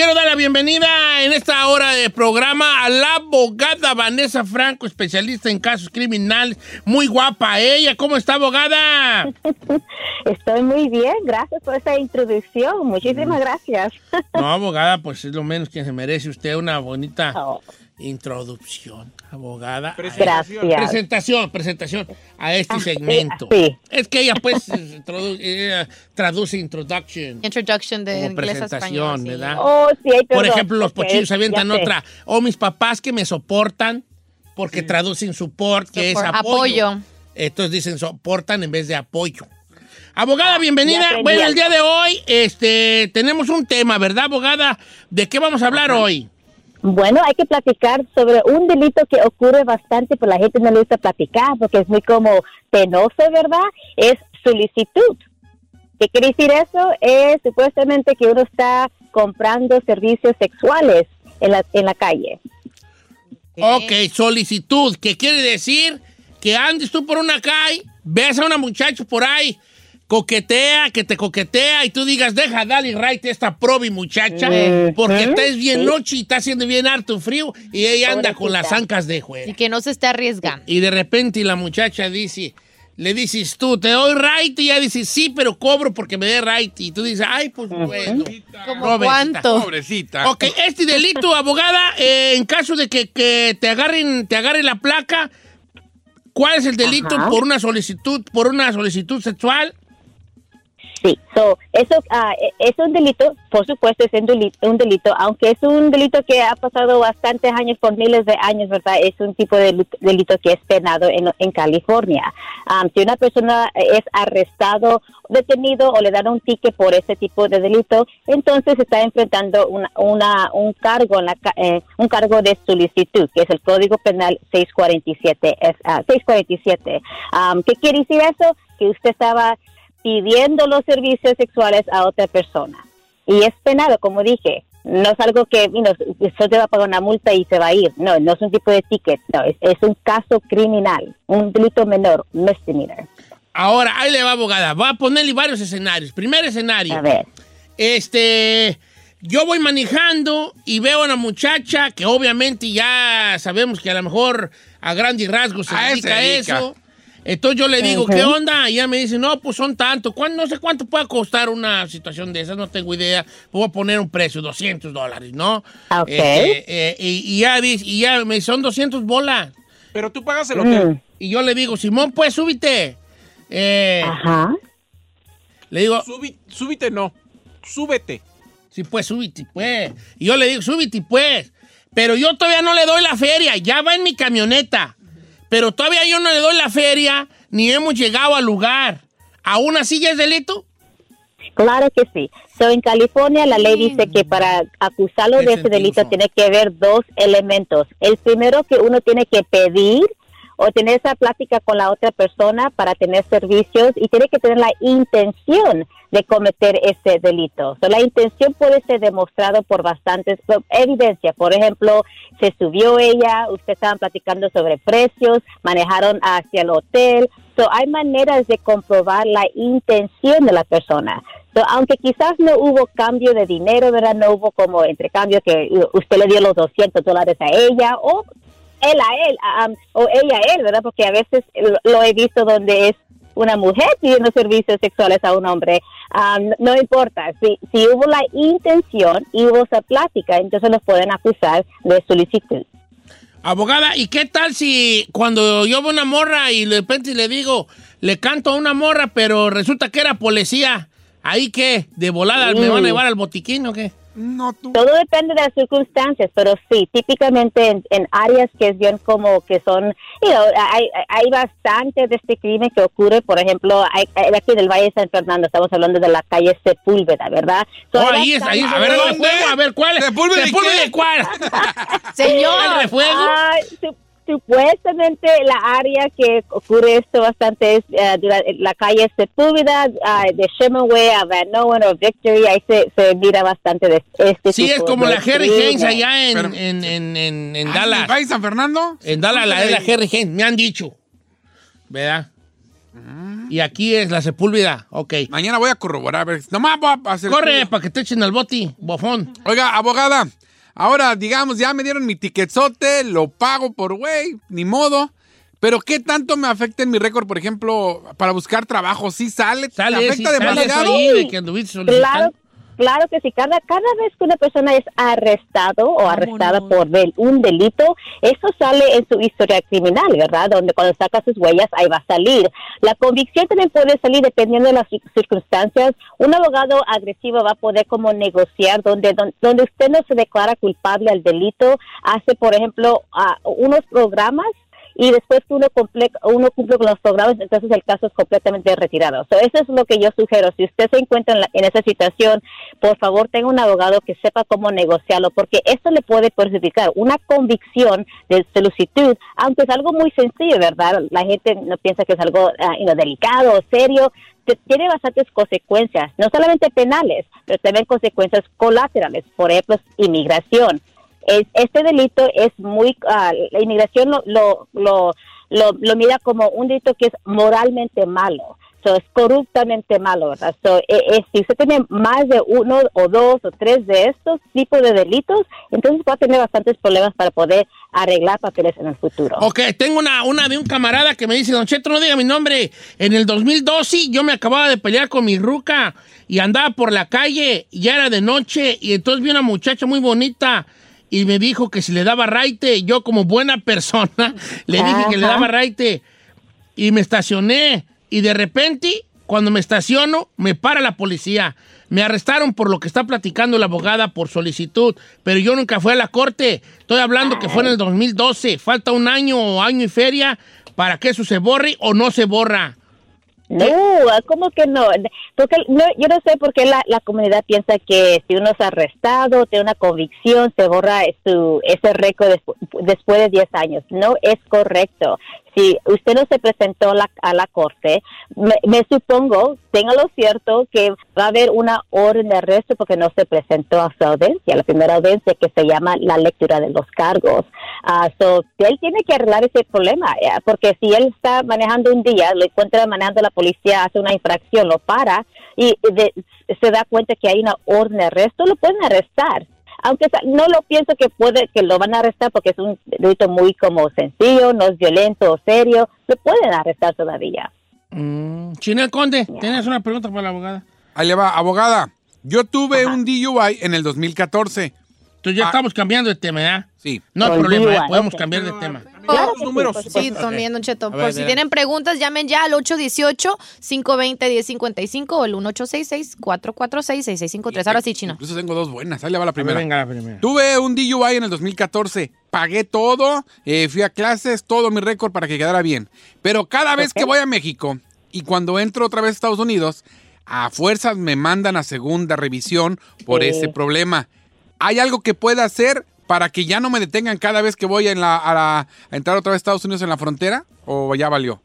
Quiero dar la bienvenida en esta hora de programa a la abogada Vanessa Franco, especialista en casos criminales. Muy guapa ella. ¿Cómo está, abogada? Estoy muy bien, gracias por esa introducción. Muchísimas gracias. No, abogada, pues es lo menos que se merece usted una bonita Oh, introducción, abogada. gracias. Presentación, presentación a este Ah, segmento. sí. Es que ella pues traduce introduction Introduction de como inglés a español. presentación, sí. ¿verdad? Oh, Por ejemplo, los pochillos avientan otra. O mis papás que me soportan porque traducen support, que Support, es apoyo. apoyo. Entonces dicen soportan en vez de apoyo. Abogada, bienvenida. Bueno, el día de hoy este, tenemos un tema, ¿verdad, abogada? ¿De qué vamos a hablar hoy? Bueno, hay que platicar sobre un delito que ocurre bastante, pero la gente no le gusta platicar porque es muy como penoso, ¿verdad? Es solicitud. ¿Qué quiere decir eso? Es supuestamente que uno está comprando servicios sexuales en la, en la calle. Ok, solicitud, que quiere decir que andes tú por una calle, ves a una muchacha por ahí, coquetea, que te coquetea y tú digas, deja, dale right esta probi muchacha, Ujú, porque estás bien sí. noche y está haciendo bien harto frío y ella anda con las ancas de juego. Y que no se esté arriesgando. Y de repente la muchacha dice, le dices tú, te doy right y ella dice, sí, pero cobro porque me dé right. Y tú dices, ay, pues bueno. ¿Como Pobrecita. cuánto? Pobrecita. Ok, este delito, abogada, eh, en caso de que, que te agarren, te agarre la placa, ¿cuál es el delito Ajá. por una solicitud, por una solicitud sexual? Sí, so, eso e- es un delito, por supuesto es un delito, un delito, aunque es un delito que ha pasado bastantes años, por miles de años, ¿verdad? Es un tipo de delito que es penado en, en California. Am, si una persona es arrestado, detenido o le dan un ticket por ese tipo de delito, entonces está enfrentando una, una- un cargo, en la eh, un cargo de solicitud, que es el Código Penal 647. Es, ah, 647. Am, ¿Qué quiere decir eso? Que usted estaba pidiendo los servicios sexuales a otra persona. Y es penado, como dije. No es algo que, you know, usted te va a pagar una multa y se va a ir. No, no es un tipo de ticket. No, es, es un caso criminal, un delito menor, misdemeanor. Ahora, ahí le va, abogada. Va a ponerle varios escenarios. Primer escenario. A ver. Este, yo voy manejando y veo a una muchacha que obviamente ya sabemos que a lo mejor a grandes rasgos se A eso dedica a se dedica. eso. Entonces yo le digo. ¿qué onda? Y ella me dice, no, pues son tanto. ¿Cuán- No sé cuánto puede costar una situación de esas, no tengo idea. Voy a poner un precio, 200 dólares, ¿no? Ok. Este, eh, y, y ya dice, y ya me dice, son 200 bolas. Pero tú pagas el hotel. Mm, Y yo le digo, Simón, pues súbite. Eh, Ajá. le digo, Subi- súbite no. Súbete. Sí, pues, súbite, pues. Y yo le digo, súbite, pues. Pero yo todavía no le doy la feria, ya va en mi camioneta. Pero todavía yo no le doy la feria, ni hemos llegado al lugar. ¿Aún así ya es delito? Claro que sí. So, en California la ley dice que para acusarlo de ese delito tiene que haber dos elementos. El primero que uno tiene que pedir o tener esa plática con la otra persona para tener servicios y tiene que tener la intención de cometer ese delito. So, la intención puede ser demostrado por bastantes por evidencia. Por ejemplo, se subió ella, ustedes estaban platicando sobre precios, manejaron hacia el hotel. So, hay maneras de comprobar la intención de la persona. So, aunque quizás no hubo cambio de dinero, ¿verdad? No hubo como intercambio que usted le dio los 200 dólares a ella o él a él o ella a él, ¿verdad? Porque a veces lo, he visto donde es una mujer pidiendo servicios sexuales a un hombre. No importa, si, hubo la intención y hubo esa plática, entonces los pueden acusar de solicitud. Abogada, ¿y qué tal si cuando yo veo una morra y de repente le digo, le canto a una morra, pero resulta que era policía? ¿Ahí qué? ¿De volada me van a llevar al botiquín o qué? No, tú. Todo depende de las circunstancias, pero sí, típicamente en, en áreas que es bien como que son, you know, hay, hay bastante de este crimen que ocurre, por ejemplo, hay, hay aquí del Valle de San Fernando, estamos hablando de la calle Sepúlveda, ¿verdad? So, Oh, ahí es, ahí es. A ver, ¿Dónde? a ver, ¿cuál es? ¿Sepúlveda y ¿Sepúlveda cuál? Señor. ¿El refuego? Ah, supuestamente la área que ocurre esto bastante es eh, la calle Sepúlveda, ah, de Shemenway a Van Nowen o Victory, ahí se, se mira bastante de este Sí, tipo es como de la Harry. Haynes allá en, Pero- en, en, en, en Ah, Dallas. ¿Valle San Fernando? En Dallas, la es la Harry Haynes, me han dicho. ¿Verdad? Y aquí es la Sepúlveda, ok. Mañana voy a corroborar. A ver, nomás voy a hacer. Corre para que te echen al boti, bofón. Oiga, abogada, ahora digamos, ya me dieron mi tiquetzote, lo pago por güey, ni modo. Pero ¿qué tanto me afecta en mi récord, por ejemplo, para buscar trabajo? ¿Sí sale? ¿Te Sale, afecta sí, sale demasiado? ahí de que. Claro, claro que sí. Cada, cada vez que una persona es arrestado o arrestada por del- un delito, eso sale en su historia criminal, ¿verdad? Donde cuando saca sus huellas, ahí va a salir. La convicción también puede salir dependiendo de las cir- circunstancias. Un abogado agresivo va a poder como negociar donde, don- donde usted no se declara culpable al delito, hace, por ejemplo, ah, unos programas y después que uno cumple, uno cumple con los programas, entonces el caso es completamente retirado. So, eso es lo que yo sugiero. Si usted se encuentra en, la- en esa situación, por favor tenga un abogado que sepa cómo negociarlo, porque esto le puede perjudicar. Una convicción de solicitud, aunque es algo muy sencillo, ¿verdad? La gente no piensa que es algo know, delicado o serio, tiene bastantes consecuencias, no solamente penales, pero también consecuencias colaterales, por ejemplo, inmigración es- este delito es muy, ah, la inmigración lo, lo, lo, lo, mira como un delito que es moralmente malo. So, es corruptamente malo, ¿verdad? So, eh, eh, si usted tiene más de uno o dos o tres de estos tipos de delitos, entonces va a tener bastantes problemas para poder arreglar papeles en el futuro. Ok, tengo una, una de un camarada que me dice, Don Cheto, no diga mi nombre. En el 2012 yo me acababa de pelear con mi ruca y andaba por la calle, ya era de noche, y entonces vi una muchacha muy bonita y me dijo que si le daba raite, yo como buena persona le dije que le daba raite y me estacioné y de repente cuando me estaciono me para la policía. Me arrestaron por lo que está platicando la abogada por solicitud, pero yo nunca fui a la corte. Estoy hablando que fue en el 2012. Falta un año o año y feria para que eso se borre o no se borra. No, ¿cómo que no? Porque no, yo no sé por qué la, la comunidad piensa que si uno es arrestado, tiene una convicción, se borra su, ese récord despu- después de 10 años. No es correcto. Si usted no se presentó la- a la corte, me, supongo, téngalo cierto, que va a haber una orden de arresto porque no se presentó a su audiencia, la primera audiencia que se llama la lectura de los cargos. Ah, so, él tiene que arreglar ese problema, eh, porque si él está manejando un día, lo encuentra manejando la policía, hace una infracción, lo para y de- se da cuenta que hay una orden de arresto, lo pueden arrestar. Aunque no lo pienso que puede que lo van a arrestar porque es un delito muy como sencillo, no es violento o serio, lo pueden arrestar todavía. Mm, Chinel Conde, ¿tienes una pregunta para la abogada? Ahí le va, abogada. Yo tuve un DUI en el 2014. Entonces ya Ah. estamos cambiando de tema, ¿ya? Sí. No hay problema, ¿eh? podemos cambiar de tema. Claro los números. Sí, también, Don Cheto. Por ver, si tienen preguntas, llamen ya al 818-520-1055 o el 1866-446-6653. Ahora sí, Chino. Incluso tengo dos buenas. Ahí le va la primera. venga la primera. Tuve un DUI en el 2014. Pagué todo, eh, fui a clases, todo mi récord para que quedara bien. Pero cada vez que voy a México y cuando entro otra vez a Estados Unidos, a fuerzas me mandan a segunda revisión por Sí. ese problema. ¿Hay algo que pueda hacer para que ya no me detengan cada vez que voy a, a entrar otra vez a Estados Unidos en la frontera? ¿O ya valió?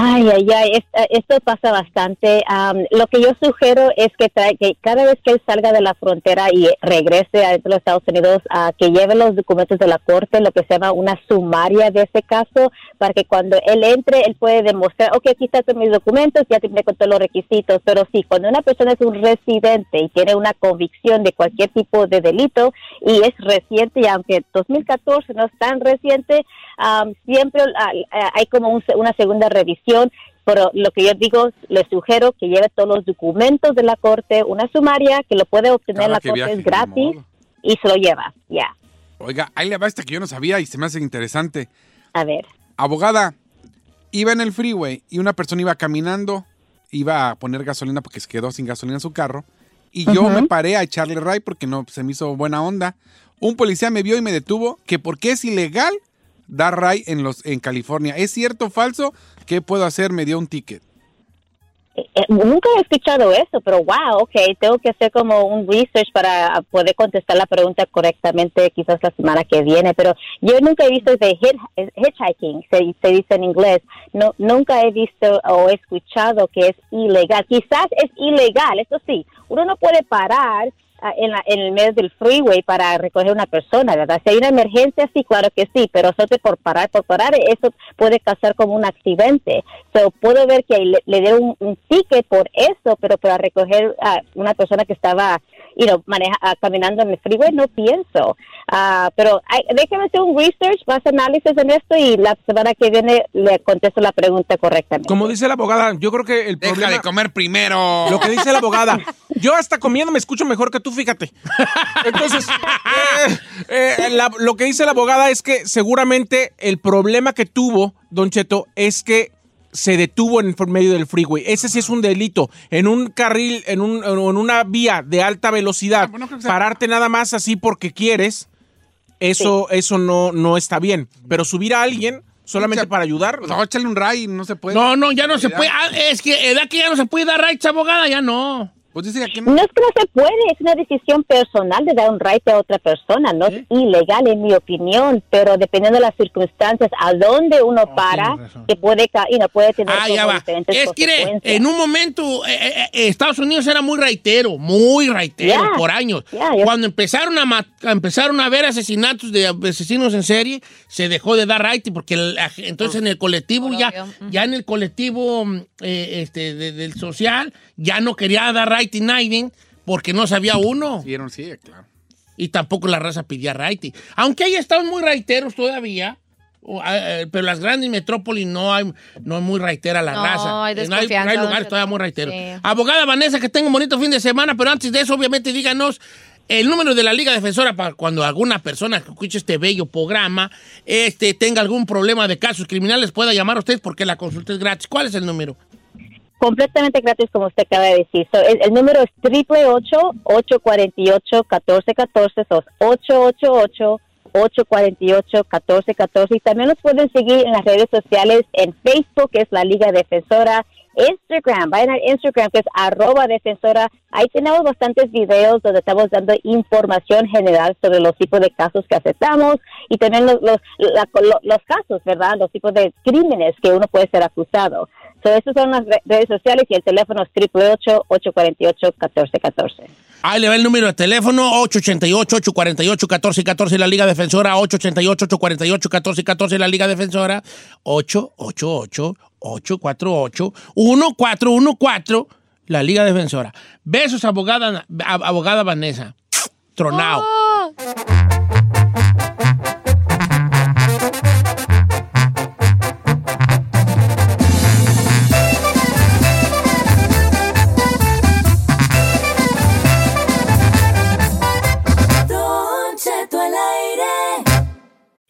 Ay, ay, ay, es- esto pasa bastante. Am, lo que yo sugiero es que, trae, que cada vez que él salga de la frontera y regrese a los Estados Unidos, a que lleve los documentos de la corte, lo que se llama una sumaria de ese caso, para que cuando él entre, él puede demostrar, ok, aquí están mis documentos, ya tiene con todos los requisitos. Pero sí, cuando una persona es un residente y tiene una convicción de cualquier tipo de delito y es reciente, y aunque 2014 no es tan reciente, am, siempre hay como un una segunda revisión, pero lo que yo digo, le sugiero que lleve todos los documentos de la corte, una sumaria que lo puede obtener Cada la corte, viaje, es gratis y se lo lleva, ya. Oiga, ahí le va esta que yo no sabía y se me hace interesante. A ver. Abogada, iba en el freeway y una persona iba caminando, iba a poner gasolina porque se quedó sin gasolina en su carro. Y yo me paré a echarle ray porque no se me hizo buena onda. Un policía me vio y me detuvo que porque es ilegal dar ray en los en California. ¿Es cierto o falso? ¿Qué puedo hacer? Me dio un ticket. Eh, eh, nunca he escuchado eso, pero wow, ok, tengo que hacer como un research para poder contestar la pregunta correctamente quizás la semana que viene, pero yo nunca he visto de hit- hitchhiking, se, se dice en inglés, no, nunca he visto o escuchado que es ilegal, quizás es ilegal, eso sí, uno no puede parar en, la- en el medio del freeway para recoger una persona, ¿verdad? Si hay una emergencia, sí, claro que sí, pero solo por parar, por parar, eso puede causar como un accidente. So, puedo ver que le, le dieron un, un ticket por eso, pero para recoger a una persona que estaba, you know, maneja, ah, caminando en el freeway, no pienso. Ah, pero ay, déjeme hacer un research, más análisis en esto y la semana que viene le contesto la pregunta correctamente. Como dice la abogada, yo creo que el Deja problema... de comer primero. Lo que dice la abogada. Yo hasta comiendo me escucho mejor que tú, fíjate. Entonces, eh, eh, la- lo que dice la abogada es que seguramente el problema que tuvo Don Cheto es que se detuvo en el medio del freeway. Ese sí es un delito. En un carril, en, un, en una vía de alta velocidad, sea- pararte nada más así porque quieres, eso, eso no, no está bien. Pero subir a alguien solamente para ayudar. Pues, échale un ray, no se puede. No, no, ya no se puede. Ah, es que edad que ya no se puede dar rights, abogada, ya no. Pues no... es que no se puede, es una decisión personal de dar un raite a otra persona, no es ilegal en mi opinión, pero dependiendo de las circunstancias, a dónde uno oh, para, que puede, y no puede tener ah, ya va. Es que en un momento eh, eh, eh, Estados Unidos era muy raitero, muy raitero por años. Cuando empezaron a, empezaron a ver asesinatos de asesinos en serie, se dejó de dar raite porque el, entonces en el colectivo ya, ya en el colectivo mm, este, de, del social ya no quería dar raite 99 porque no sabía uno. Sí, sí, claro. Y tampoco la raza pedía righty. Aunque hay estados muy raiteros todavía. Eh, pero las grandes metrópolis no hay no es muy reitera la raza. Eh, no, hay, hay lugares todavía muy reiteros. Abogada Vanessa, que tenga un bonito fin de semana, pero antes de eso, obviamente, díganos el número de la Liga Defensora para cuando alguna persona que escuche este bello programa este, tenga algún problema de casos criminales, pueda llamar a ustedes porque la consulta es gratis. ¿Cuál es el número? Completamente gratis, como usted acaba de decir. So, el, número es triple ocho ocho cuarenta y también nos pueden seguir en las redes sociales en Facebook que es la Liga Defensora, Instagram, vayan a Instagram que es arroba defensora, ahí tenemos bastantes videos donde estamos dando información general sobre los tipos de casos que aceptamos y también los, los, la- lo- los casos, ¿verdad? Los tipos de crímenes que uno puede ser acusado. So, esas son las re- redes sociales y el teléfono es 888-848-1414. Ahí le va el número de teléfono, 888-848-1414, la Liga Defensora, 888-848-1414, la Liga Defensora, 888-848-1414, la Liga Defensora. Besos, abogada, ab- abogada Vanessa. Tronao.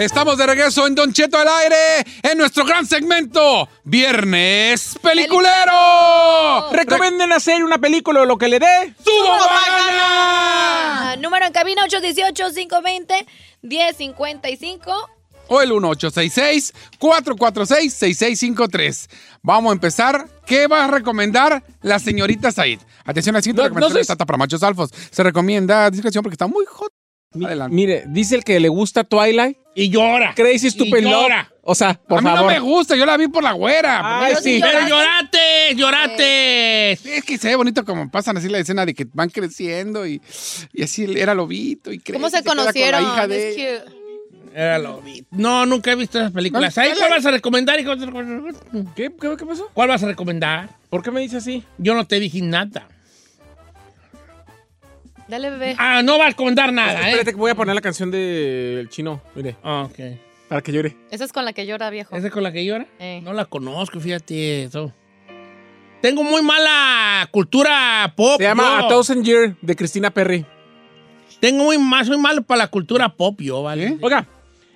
Estamos de regreso en Don Cheto al aire en nuestro gran segmento Viernes Peliculero. Recomienden hacer una película o lo que le dé. ¡Subo Ah, número en cabina 818-520-1055. O el 1866-446-6653. Vamos a empezar. ¿Qué va a recomendar la señorita Said? Atención, la siguiente No, recomendación no de Tata para machos alfos. Se recomienda discreción porque está muy hot. Mi-. Mire, dice el que le gusta Twilight. Y llora. Crazy Y Stupid Love. llora. O sea, por a mí favor. no me gusta, yo la vi por la güera. Ay, Yo sí sí. Pero llorate, llorate. Es que se ve bonito como pasan así la escena de que van creciendo y, y así era lobito y crece, ¿Cómo se queda con la conocieron? hija de- Es cute. Era lo vi. No, nunca he visto esas películas. ¿Ahí cuál vas a recomendar? ¿Qué, qué, qué pasó? ¿Cuál vas a recomendar? ¿Por qué me dice así? Yo no te dije nada. Dale, bebé. Ah, no vas a recomendar nada, Espérate ¿eh? que voy a poner la canción del chino. Mire, Ah, ok. para que llore. Esa es con la que llora, viejo. ¿Esa es con la que llora? Eh. No la conozco, fíjate eso. Tengo muy mala cultura pop. Se llama yo. A Thousand Year de Cristina Perry. Tengo muy más, soy malo para la cultura pop, yo, ¿vale? Oiga,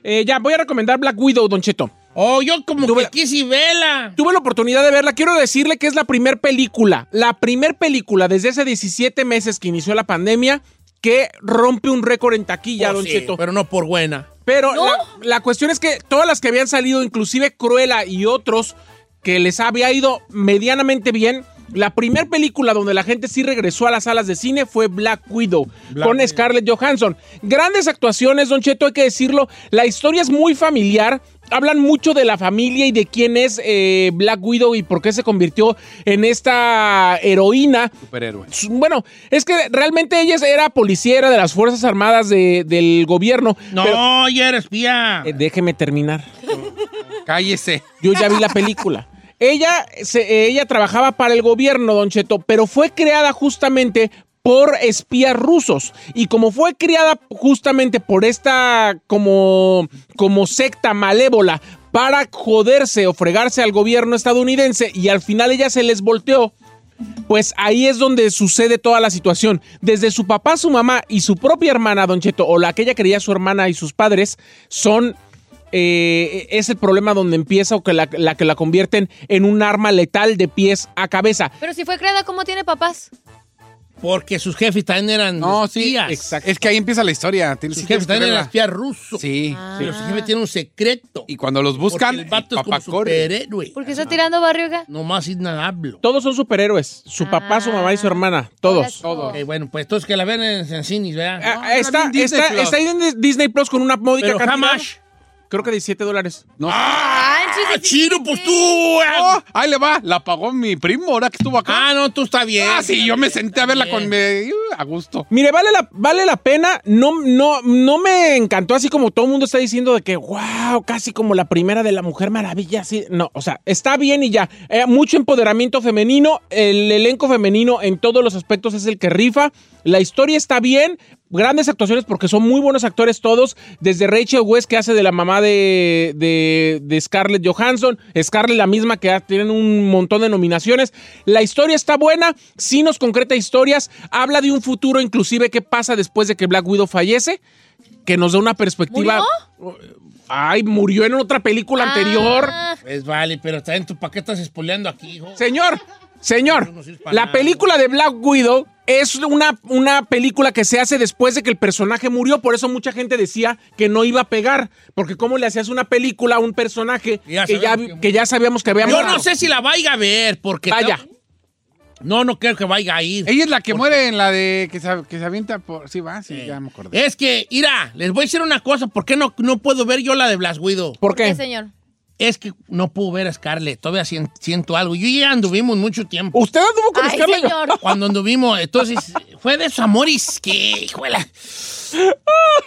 eh, ya voy a recomendar Black Widow, Don Cheto. Oh, yo como Tuve que la- quise vela. Tuve la oportunidad de verla. Quiero decirle que es la primer película, la primer película desde hace 17 meses que inició la pandemia que rompe un récord en taquilla, Oh, Don sí, Cheto. Pero no por buena. Pero la, la cuestión es que todas las que habían salido, inclusive Cruella y otros que les había ido medianamente bien, la primera película donde la gente sí regresó a las salas de cine fue Black Widow Black con. Scarlett Johansson. Grandes actuaciones, Don Cheto, hay que decirlo. La historia es muy familiar. Hablan mucho de la familia y de quién es eh, Black Widow y por qué se convirtió en esta heroína. Superhéroe. Su- Bueno, es que realmente ella era policía, era de las Fuerzas Armadas de- del gobierno. No, pero- ya eres espía. eh, déjeme terminar. Cállese. Yo ya vi la película. Ella, se- ella trabajaba para el gobierno, Don Cheto, pero fue creada justamente por espías rusos. Y como fue criada justamente por esta como, como secta malévola para joderse o fregarse al gobierno estadounidense y al final ella se les volteó, pues ahí es donde sucede toda la situación. Desde su papá, su mamá y su propia hermana, Don Cheto, o la que ella creía su hermana y sus padres, son. eh, es el problema donde empieza o que la, la que la convierten en un arma letal de pies a cabeza. Pero si fue creada, ¿cómo tiene papás? Porque sus jefes también eran No, sí. espías. Exacto. Es que ahí empieza la historia. Tienes, Sus sí jefes también eran espías rusos. Sí. Pero su jefe tiene un secreto. Y cuando los buscan, Porque el vato el es como superhéroe. ¿Por qué está tirando barrio acá? Nomás sin nada hablo. Todos son superhéroes. Su papá, su mamá y su hermana. Todos. Todos. Bueno, pues entonces que la vean en, en cines, ¿verdad? Ah, No, está, está, está ahí en Disney Plus con una módica Pero cantidad. jamás. Creo que 17 dólares. No. ¡Ah, chino, pues tú! Oh, ahí le va. La pagó mi primo ahora que estuvo acá. Ah, no, tú está bien. Ah, sí, yo me senté a verla con me- uh, a gusto. Mire, vale la, vale la pena. No, no, no me encantó así como todo el mundo está diciendo de que, wow, casi como la primera de la Mujer Maravilla. Así. No, o sea, está bien y ya. Eh, mucho empoderamiento femenino. El elenco femenino en todos los aspectos es el que rifa. La historia está bien. Grandes actuaciones porque son muy buenos actores todos. Desde Rachel West, que hace de la mamá de, de, de Scarlett Johansson. Scarlett, la misma que ha- tienen un montón de nominaciones. La historia está buena. Sí nos concreta historias. Habla de un futuro, inclusive, qué pasa después de que Black Widow fallece. Que nos da una perspectiva. Ay, murió en otra película anterior. Ah, Pues vale, pero también tú, ¿para qué estás espoleando aquí, hijo? Señor, Señor, la película de Black Widow es una, una película que se hace después de que el personaje murió. Por eso mucha gente decía que no iba a pegar. Porque cómo le hacías una película a un personaje Ya que, ya, que- que ya sabíamos que había Yo muerto? no sé si la vaya a ver, porque... Vaya. No, no creo que vaya a ir. Ella es la que muere en la de que se, que se avienta por. Sí, va, sí, ya me acordé. Es que, mira, les voy a decir una cosa. ¿Por qué no, no puedo ver yo la de Blas Widow? ¿Por ¿Qué, qué? señor? Es que no puedo ver a Scarlett. Todavía sien- siento algo. Yo ya anduvimos mucho tiempo. Usted anduvo con Ay, Scarlett señor. Cuando anduvimos, entonces, fue de esos amores que, hijuela.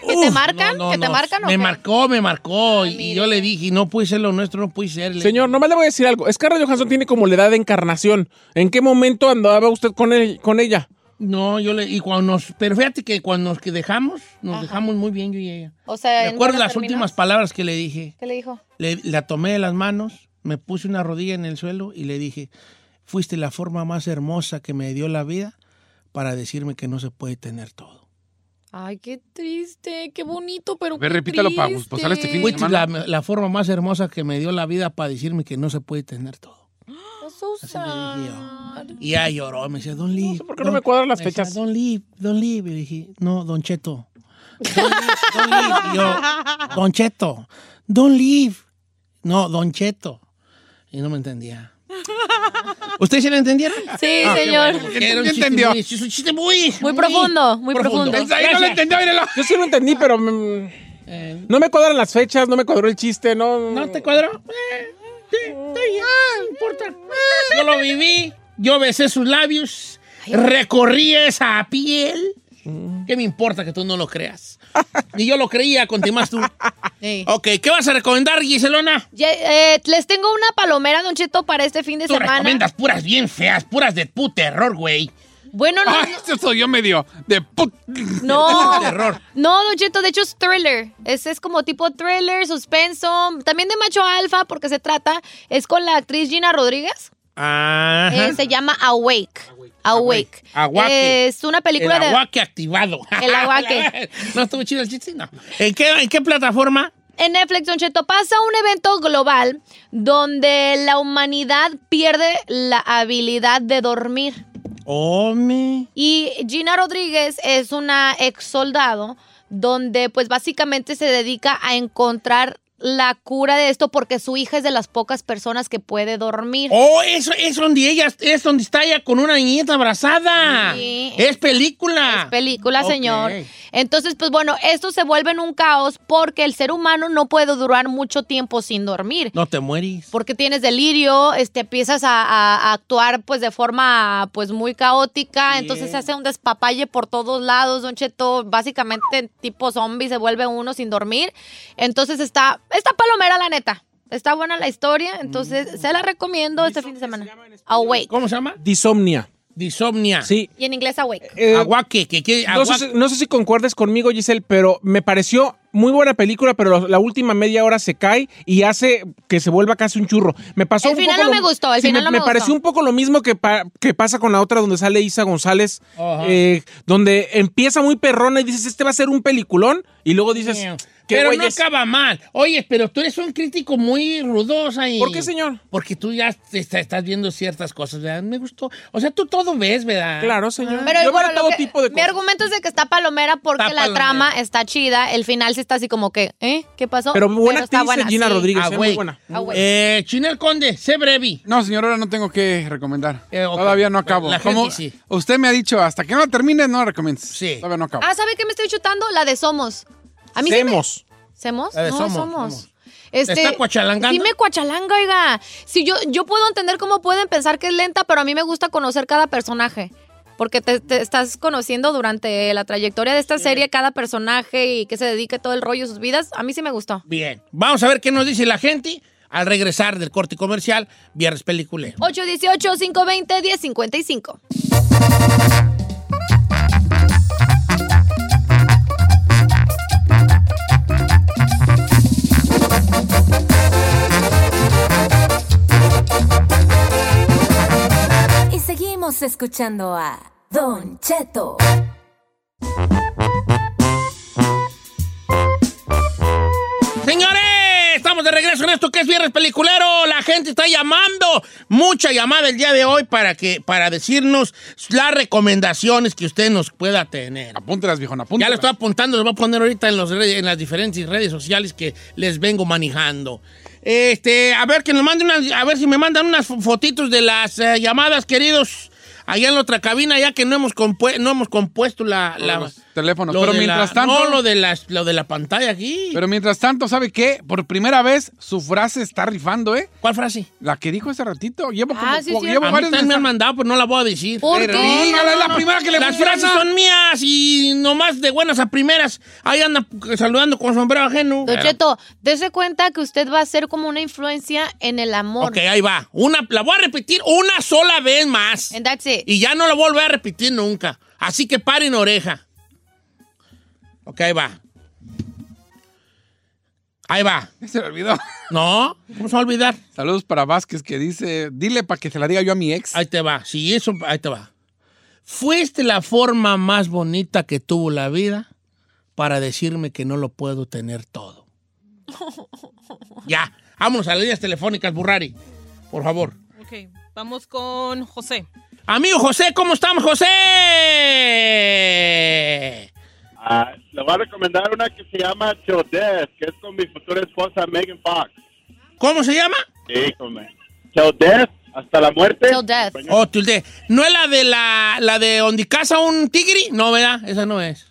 ¿Que te marcan? no, no, ¿Que te no. marcan o Me qué? marcó, me marcó. y mire. yo le dije, no puede ser lo nuestro, no puede ser. Señor, nomás le voy a decir algo. Scarlett Johansson tiene como la edad de encarnación. ¿En qué momento andaba usted con, él, con ella? No, yo le. Y cuando nos. Pero fíjate que cuando nos que dejamos, nos Ajá. dejamos muy bien yo y ella. O sea, Me ¿en acuerdo las últimas palabras que le dije. ¿Qué le dijo? Le- la tomé de las manos, me puse una rodilla en el suelo y le dije, fuiste la forma más hermosa que me dio la vida para decirme que no se puede tener todo. Ay, qué triste, qué bonito, pero ver, repítalo para triste. posar este fin de Fuiste la, semana. la forma más hermosa que me dio la vida para decirme que no se puede tener todo. Y ya lloró, me decía, don leave. ¿por qué no me cuadran las me decía, fechas? Don leave, don leave. Y le dije, no, don Cheto. Don leave, don yo, don Cheto, don leave. No, don Cheto. Y no me entendía. ¿Ustedes sí lo entendieron? Sí, Ah, qué señor. bueno, porque era un ¿Ya chiste entendió? muy- Es un chiste muy... Muy profundo, muy profundo. El Zahir no lo entendió, míralo. Yo sí lo entendí, pero mm, Eh, no me cuadran las fechas, no me cuadró el chiste, no. ¿No te cuadró? Eh, no importa. Yo lo viví, yo besé sus labios, recorrí esa piel. ¿Qué me importa que tú no lo creas? Y yo lo creía, continúas tú. Sí. Ok, ¿qué vas a recomendar, Giselona? Ya, eh, les tengo una palomera, Don Cheto, para este fin de Tú semana. recomiendas puras bien feas, puras de pu terror, güey. Bueno, no, Ay, eso soy yo medio de put. no. terror. No, Don Cheto, de hecho es thriller. Ese es como tipo thriller, suspenso. También de macho alfa, porque se trata. Es con la actriz Gina Rodríguez. Eh, se llama Awake. Awake. Aguaque. Es una El película de. aguaque activado. El aguaque. ¿No estuvo chido el chiste? No. ¿En qué, en qué plataforma? En Netflix, Don Cheto, pasa un evento global donde la humanidad pierde la habilidad de dormir. Y Gina Rodríguez es una ex soldado donde pues básicamente se dedica a encontrar la cura de esto porque su hija es de las pocas personas que puede dormir. Oh, eso es donde ella, es donde está ella con una niñita abrazada. Sí. Es película. Es película, señor. Entonces, pues bueno, esto se vuelve en un caos porque el ser humano no puede durar mucho tiempo sin dormir. No te mueres. Porque tienes delirio, este, empiezas a, a- a actuar pues de forma pues muy caótica, entonces se hace un despapalle por todos lados, Don Cheto, básicamente tipo zombie se vuelve uno sin dormir. Entonces está, está palomera la neta. Está buena la historia, entonces se la recomiendo este fin de semana. Awake. ¿Cómo se llama? Disomnia. Disomnia. Sí. Y en inglés Awake. Eh, Aguaque, que quiere. no, sé, si- no sé si concuerdes conmigo, Giselle, pero me pareció muy buena película, pero la última media hora se cae y hace que se vuelva casi un churro. Me pasó El un final poco no lo- me gustó, el sí, final me, no me me pareció un poco lo mismo que, pa- que pasa con la otra donde sale Isa González, Ajá. eh, donde empieza muy perrona y dices, este va a ser un peliculón, y luego dices, ¿qué Pero no acaba mal. Oye, pero tú eres un crítico muy rudosa y... ¿Por qué, señor? Porque tú ya te está- estás viendo ciertas cosas, ¿verdad? Me gustó. O sea, tú todo ves, ¿verdad? Claro, señor. Pero Yo bueno, veo todo que- tipo de mi cosas. argumento es de que está palomera porque Está la palomera. trama está chida, el final sí está así como que, ¿eh? ¿Qué pasó? Pero buena actriz, buena, Gina sí. Rodríguez, Ah, eh, güey. muy buena. Ah, güey. Eh, Chinel Conde, sé brevi. No, señor, ahora no tengo que recomendar. Eh. Todavía no acabo. La gente Como sí. Usted me ha dicho, hasta que no termine, no la recomiendes. Sí. Todavía no acabo. Ah, ¿sabe qué me estoy chutando? La de Somos. A mí sí me- Semos. ¿Semos? De no, Somos, somos. Este, ¿Está cuachalangando? Sí me cuachalanga, oiga. Si yo, yo puedo entender cómo pueden pensar que es lenta, pero a mí me gusta conocer cada personaje. Porque te, te estás conociendo durante la trayectoria de esta serie cada personaje y que se dedique todo el rollo de sus vidas. A mí sí me gustó. Bien. Vamos a ver qué nos dice la gente al regresar del corte comercial, Viernes Peliculero. 818-520-1055. Escuchando a Don Cheto. Señores, estamos de regreso en esto que es Viernes Peliculero. La gente está llamando. Mucha llamada el día de hoy para, que, para decirnos las recomendaciones que usted nos pueda tener. Apúntelas, viejón, Ya apúntelas. lo estoy apuntando, lo voy a poner ahorita en, los en las diferentes redes sociales que les vengo manejando. Este, a ver que nos manden unas, a ver si me mandan unas fo- fotitos de las eh, llamadas, queridos, allá en la otra cabina, ya que no hemos, compue- no hemos compuesto la, la- teléfonos. lo Pero de mientras la- tanto. no lo de las, lo de la pantalla aquí. Pero mientras tanto, ¿sabe qué? Por primera vez su frase está rifando, ¿eh? ¿Cuál frase? La que dijo hace ratito. Llevo como Ah, sí, como- sí. llevo A mí varios también me han mandado, pero no la voy a decir. ¿Por Pero qué? no, no, es la primera que le Las funciona. frases son mías y nomás de buenas a primeras. Ahí anda saludando con sombrero ajeno. Don Cheto, dése cuenta que usted va a ser como una influencia en el amor. Ok, ahí va. Una, la voy a repetir una sola vez más. And that's it. Y ya no la voy a volver a repetir nunca. Así que paren oreja. Ok, ahí va. Ahí va. Se me olvidó. No, ¿cómo se va a olvidar? Saludos para Vázquez que dice, dile para que se la diga yo a mi ex. Ahí te va. Sí, eso, ahí te va. Fuiste la forma más bonita que tuvo la vida para decirme que no lo puedo tener todo. ya, vámonos a las líneas telefónicas, Burrari. Por favor. Ok, vamos con José. Amigo José, ¿cómo estamos, José? Ah, le voy a recomendar una que se llama Till Death, que es con mi futura esposa Megan Fox. ¿Cómo se llama? Sí, con me- Till Death, hasta la muerte. Till death. Oh, Tilde. ¿No es la de la, la de donde casa un tigre? No, ¿verdad? Esa no es.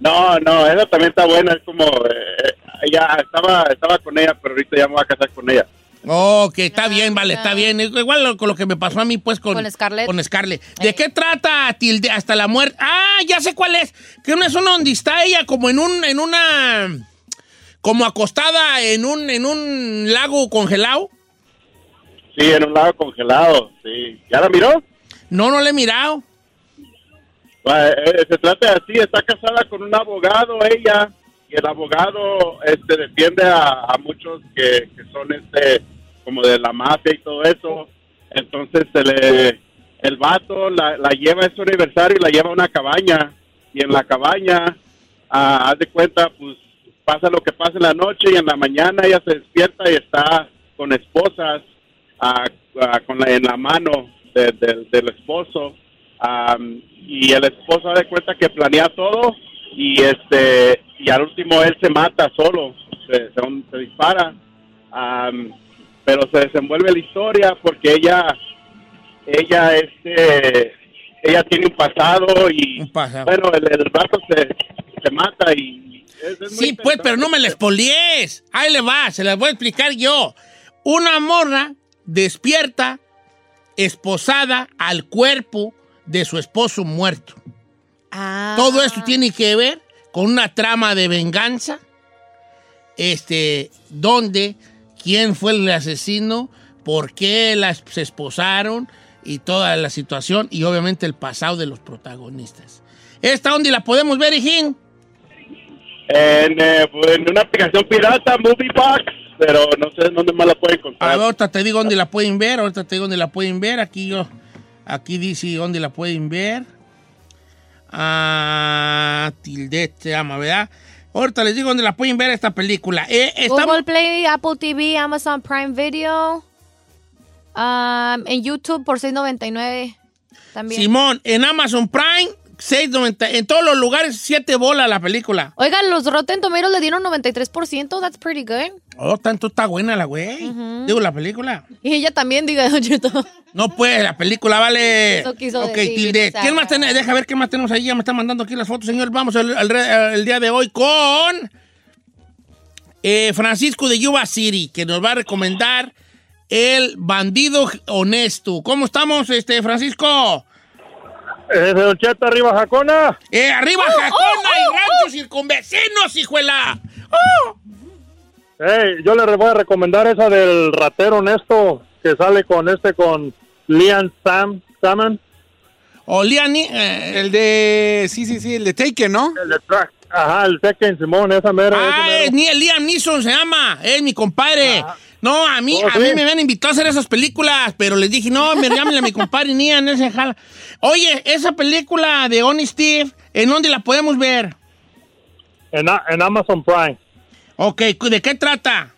No, no, esa también está buena. Es como, eh, ya estaba, estaba con ella, pero ahorita ya me voy a casar con ella. Ok, está Ah, bien, vale, está bien. Igual lo- con lo que me pasó a mí, pues, con, Con Scarlett. Con Scarlett. ¿De Eh. qué trata Tilde hasta la muerte? Ah, ya sé cuál es. Que una es una donde está ella como en un, en una, como acostada en un, en un lago congelado. Sí, en un lago congelado, sí. ¿Ya la miró? No, no le he mirado. Eh, se trata así, está casada con un abogado ella y el abogado este defiende a, a muchos que, que son este como de la mafia y todo eso. Entonces se le el vato la, la lleva a su aniversario y la lleva a una cabaña. Y en la cabaña ah, haz de cuenta pues pasa lo que pasa en la noche y en la mañana ella se despierta y está con esposas ah, ah, con la, en la mano de- de- del esposo. Am, y el esposo da cuenta que planea todo y este y al último él se mata solo se, se- dispara. Am, pero se desenvuelve la historia porque ella ella este ella tiene un pasado y Un pasado. bueno el, el rato se, se mata y es- es muy Sí, pues, pero no me la espolies. Ahí le va, se las voy a explicar yo. Una morra despierta, esposada al cuerpo de su esposo muerto. Ah. Todo esto tiene que ver con una trama de venganza, este, donde, quién fue el asesino, por qué las se esposaron y toda la situación y obviamente el pasado de los protagonistas. ¿Esta dónde la podemos ver, hijín? en, eh, en una aplicación pirata Movie Box pero no sé dónde más la pueden A encontrar ver, ahorita te digo dónde la pueden ver, ahorita te digo dónde la pueden ver. Aquí yo, aquí dice dónde la pueden ver. Ah, Tilde se llama, ¿verdad? Ahorita les digo dónde la pueden ver esta película. Eh, estamos- Google Play, Apple TV, Amazon Prime Video. um, en YouTube por 6.99 también. Simón, en Amazon Prime, 6.90, en todos los lugares, 7 bolas la película. Oigan, los Rotten Tomatoes le dieron 93%. That's pretty good. Oh, tanto está buena la güey. Digo, la película. Y ella también, diga, Don Cheto. No, pues, la película vale. Eso quiso ok, decir, Tilde. o sea, ¿Quién más tenemos? Deja ver qué más tenemos ahí. Ya me están mandando aquí las fotos, señor. Vamos el día de hoy con eh, Francisco de Yuba City, que nos va a recomendar El Bandido Honesto. ¿Cómo estamos, este, Francisco? Eh, Don Cheto, arriba Jacona. Eh, arriba Oh, Jacona y ranchos circunvecinos, hijuela. Hey, yo le voy a recomendar esa del ratero honesto que sale con este, con Liam Sam, Salmon. O Liam, eh, El de. Sí, sí, sí, el de Taken, ¿no? El de Track. Ajá, el Tekken Simón, esa mera. esa Ah, mera. es ni Liam Neeson se llama, es mi compadre. No, a mí, Oh, a sí. mí me habían invitado a hacer esas películas, pero les dije, no, me llámenle a mi compadre Nian, ese jala. Oye, esa película de Honest Steve, ¿en dónde la podemos ver? En, a- en Amazon Prime. Ok, ¿de qué trata?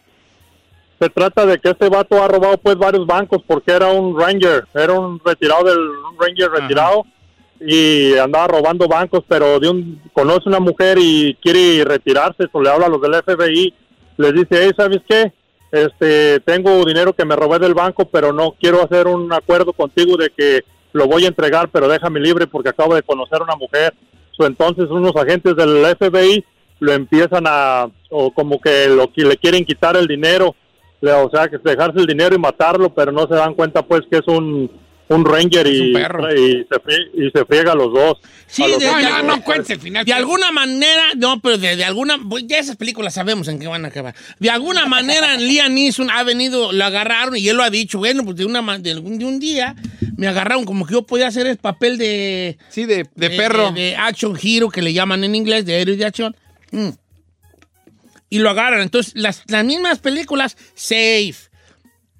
se trata de que este vato ha robado pues varios bancos porque era un ranger, era un retirado del un ranger retirado y andaba robando bancos, pero de un conoce una mujer y quiere retirarse, o le habla a los del FBI, les dice, hey, ¿sabes qué? Este, tengo dinero que me robé del banco, pero no quiero hacer un acuerdo contigo de que lo voy a entregar, pero déjame libre porque acabo de conocer a una mujer. So, entonces unos agentes del FBI lo empiezan a, o como que lo que le quieren quitar el dinero, o sea, que dejarse el dinero y matarlo, pero no se dan cuenta pues que es un, un ranger y, y, se, y se friega a los dos. Sí, A los de, dos. de- De alguna manera, no, pero de, de alguna, pues ya esas películas sabemos en qué van a acabar. De alguna manera, Liam Neeson ha venido, lo agarraron y él lo ha dicho, bueno, pues de, una, ma- de, algún, de un día me agarraron como que yo podía hacer el papel de... Sí, de, de perro. De, de action hero, que le llaman en inglés, de héroe de acción. Mm. Y lo agarran. Entonces, las, las mismas películas, Safe,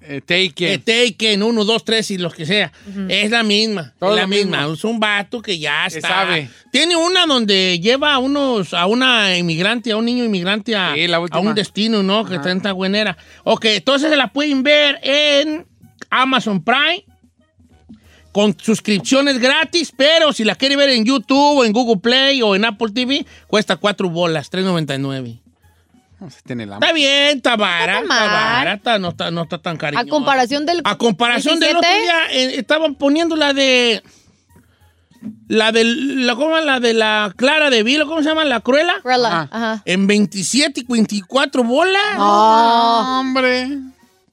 Eh, Taken. Taken, 1, 2, 3 y los que sea. Es la misma. Todo es la misma. mismo. Es un vato que ya Que está. sabe. Tiene una donde lleva a unos, a una inmigrante, a un niño inmigrante a, Sí, la a un destino, ¿no? Que está en buenera. Ok, entonces la pueden ver en Amazon Prime con suscripciones gratis, pero si la quiere ver en YouTube o en Google Play o en Apple TV, cuesta 4 bolas, 3.99. No se tiene la Está bien, está barata, está barata, no está, no está tan A cariñosa. comparación del. A comparación del otro 17, día, eh, estaban poniendo la de. La de la, ¿cómo la de la Clara de Vilo, ¿cómo se llama? La Cruela. Cruella, ajá. En 27 y 24 bolas. No. hombre.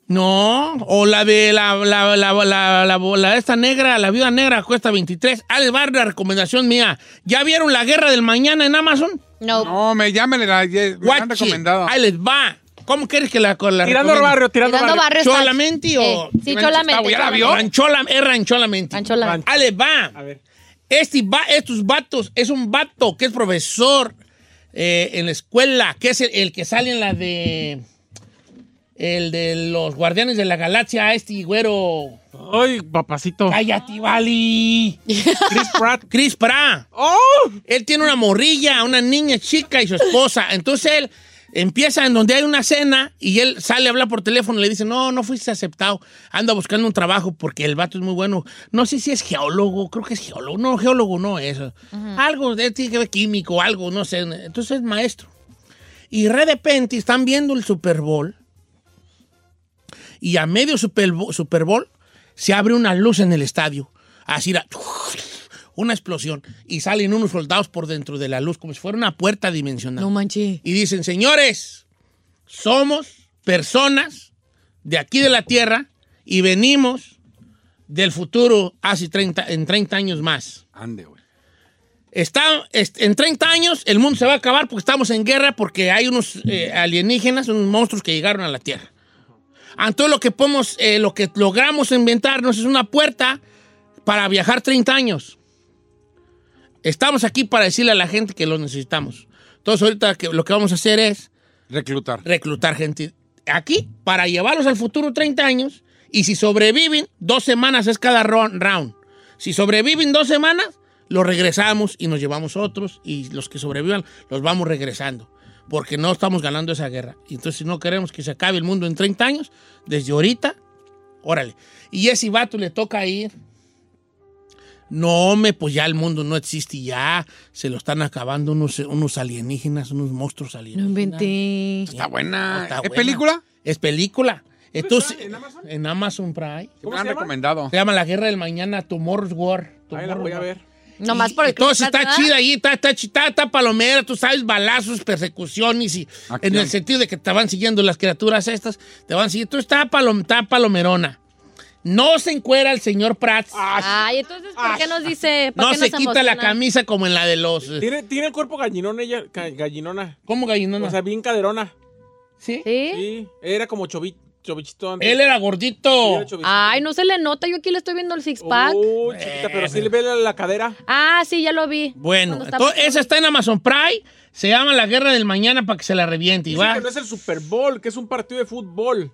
No. O la de la, la, la, la, la, la- esta negra, la viuda negra, cuesta 23. Ah, les va a dar la recomendación mía. ¿Ya vieron La Guerra del Mañana en Amazon? No. No, me llámenle, la, me han it. recomendado. Ahí les va. ¿Cómo quieres que la, la Tirando recomiende? barrio, tirando, Tirando barrio. ¿Cholamente o...? Eh, sí, cholamente. ¿Ya la vio? Ranchola, es rancholamente. Ranchola. Les va. A ver. Este va, estos vatos, es un vato que es profesor eh, en la escuela, que es el, el que sale en la de. El de los Guardianes de la Galaxia, este güero. Ay, papacito. ¡Cállate, Vali! Chris Pratt. Chris Pratt. ¡Oh! Él tiene una morrilla, una niña chica y su esposa. Entonces él empieza en donde hay una cena y él sale a hablar por teléfono y le dice, no, no fuiste aceptado. Anda buscando un trabajo porque el vato es muy bueno. No sé si es geólogo, creo que es geólogo. No, geólogo no es. Algo de tiene que ver químico, algo, no sé. Entonces es maestro. Y de repente están viendo el Super Bowl y a medio Super Bowl, Super Bowl se abre una luz en el estadio. Así era, una explosión y salen unos soldados por dentro de la luz como si fuera una puerta dimensional. No manches. Y dicen, señores, somos personas de aquí de la Tierra y venimos del futuro hace 30, en 30 años más. Ande, güey. Está, est- en 30 años el mundo se va a acabar porque estamos en guerra porque hay unos eh, alienígenas, unos monstruos que llegaron a la Tierra. Entonces lo que podemos, eh, lo que logramos inventarnos es una puerta para viajar 30 años. Estamos aquí para decirle a la gente que lo necesitamos. Entonces ahorita que, lo que vamos a hacer es Reclutar. reclutar gente aquí para llevarlos al futuro 30 años y si sobreviven, dos semanas es cada ro- round. Si sobreviven dos semanas, los regresamos y nos llevamos otros y los que sobrevivan los vamos regresando. Porque no estamos ganando esa guerra. Y entonces si no queremos que se acabe el mundo en 30 años, desde ahorita, órale. Y ese vato le toca ir. No, me, pues ya el mundo no existe ya. Se lo están acabando unos, unos alienígenas, unos monstruos No alienígenas. inventé. Está buena. Está ¿Es película? Es película. Entonces, en Amazon? Prime. Me han recomendado. Se llama La Guerra del Mañana, Tomorrow's War. Ahí la voy a ver. Nomás por el Entonces está ¿verdad? chida ahí, está, está, está, está palomera, tú sabes, balazos, persecuciones y Acción. en el sentido de que te van siguiendo las criaturas estas, te van siguiendo. Tú está, palom, está palomerona. No se encuera el señor Prats. Ay, entonces, ¿por qué nos dice? ¿Por no qué se nos quita la camisa como en la de los... eh, Tiene, tiene el cuerpo gallinón ella, gallinona. ¿Cómo gallinona? O sea, bien caderona. ¿Sí? ¿Sí? Sí, era como chovi, chovichito antes. Él era Sí, gordito. era. Ay, no se le nota. Yo aquí le estoy viendo el six pack. Oh, chiquita, pero sí le ve la, la cadera. Ah, sí, ya lo vi. Bueno, entonces, esa está en Amazon Prime. Se llama La Guerra del Mañana para que se la reviente. Va. que no es el Super Bowl, que es un partido de fútbol.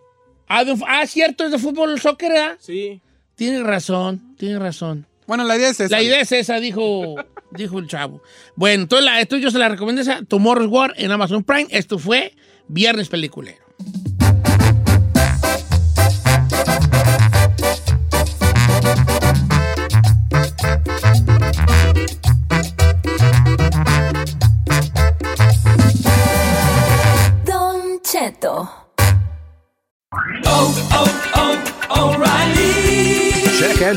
Ah, de- ah, cierto, es de fútbol, soccer, ¿verdad? Sí. Tiene razón, tiene razón. Bueno, la idea es esa. La idea es esa, dijo, dijo el chavo. Bueno, entonces, la, esto yo se la recomiendo esa, Tomorrow's War en Amazon Prime. Esto fue Viernes Peliculero.